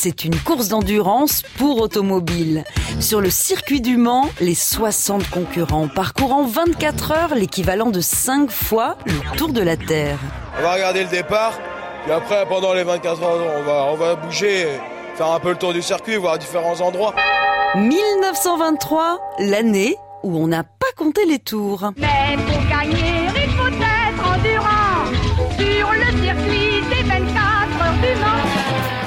c'est une course d'endurance pour automobiles. Sur le circuit du Mans, les 60 concurrents parcourant 24 heures, l'équivalent de 5 fois le tour de la Terre. On va regarder le départ, puis après, pendant les 24 heures, on va, on va bouger, faire un peu le tour du circuit, voir différents endroits. 1923, l'année où on n'a pas compté les tours. Mais pour gagner,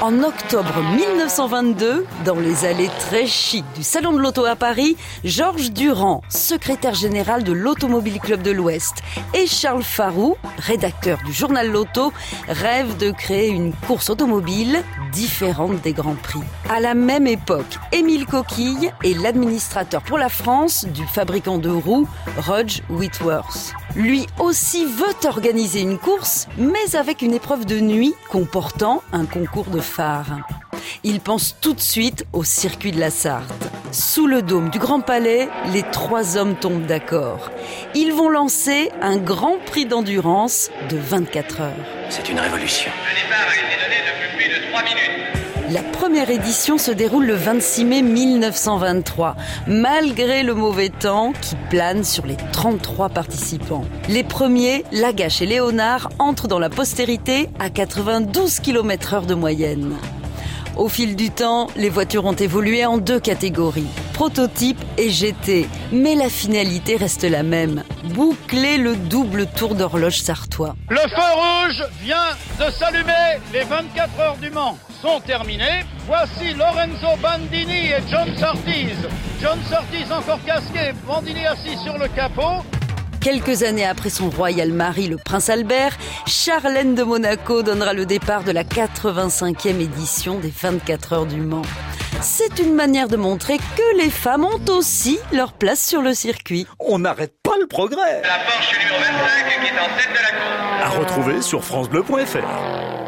En octobre 1922, dans les allées très chic du Salon de l'Auto à Paris, Georges Durand, secrétaire général de l'Automobile Club de l'Ouest, et Charles Farou, rédacteur du journal L'Auto, rêvent de créer une course automobile différente des Grands Prix. À la même époque, Émile Coquille est l'administrateur pour la France du fabricant de roues Rudge Whitworth. Lui aussi veut organiser une course, mais avec une épreuve de nuit comportant un concours de phare. Il pense tout de suite au circuit de la Sarthe. Sous le dôme du Grand Palais, les trois hommes tombent d'accord. Ils vont lancer un grand prix d'endurance de 24 heures. C'est une révolution. Le départ a été donné depuis plus de 3 minutes. La première édition se déroule le 26 mai 1923, malgré le mauvais temps qui plane sur les 33 participants. Les premiers, Lagache et Léonard, entrent dans la postérité à 92 km heure de moyenne. Au fil du temps, les voitures ont évolué en deux catégories, prototype et GT, mais la finalité reste la même, boucler le double tour d'horloge sartois. Le feu rouge vient de s'allumer. Les 24 heures du Mans sont terminées. Voici Lorenzo Bandini et John Surtees. John Surtees encore casqué, Bandini assis sur le capot. Quelques années après son royal mari, le prince Albert, Charlène de Monaco donnera le départ de la 85e édition des 24 heures du Mans. C'est une manière de montrer que les femmes ont aussi leur place sur le circuit. On n'arrête pas le progrès. La Porsche numéro 25 qui est en tête de la course. À retrouver sur francebleu.fr.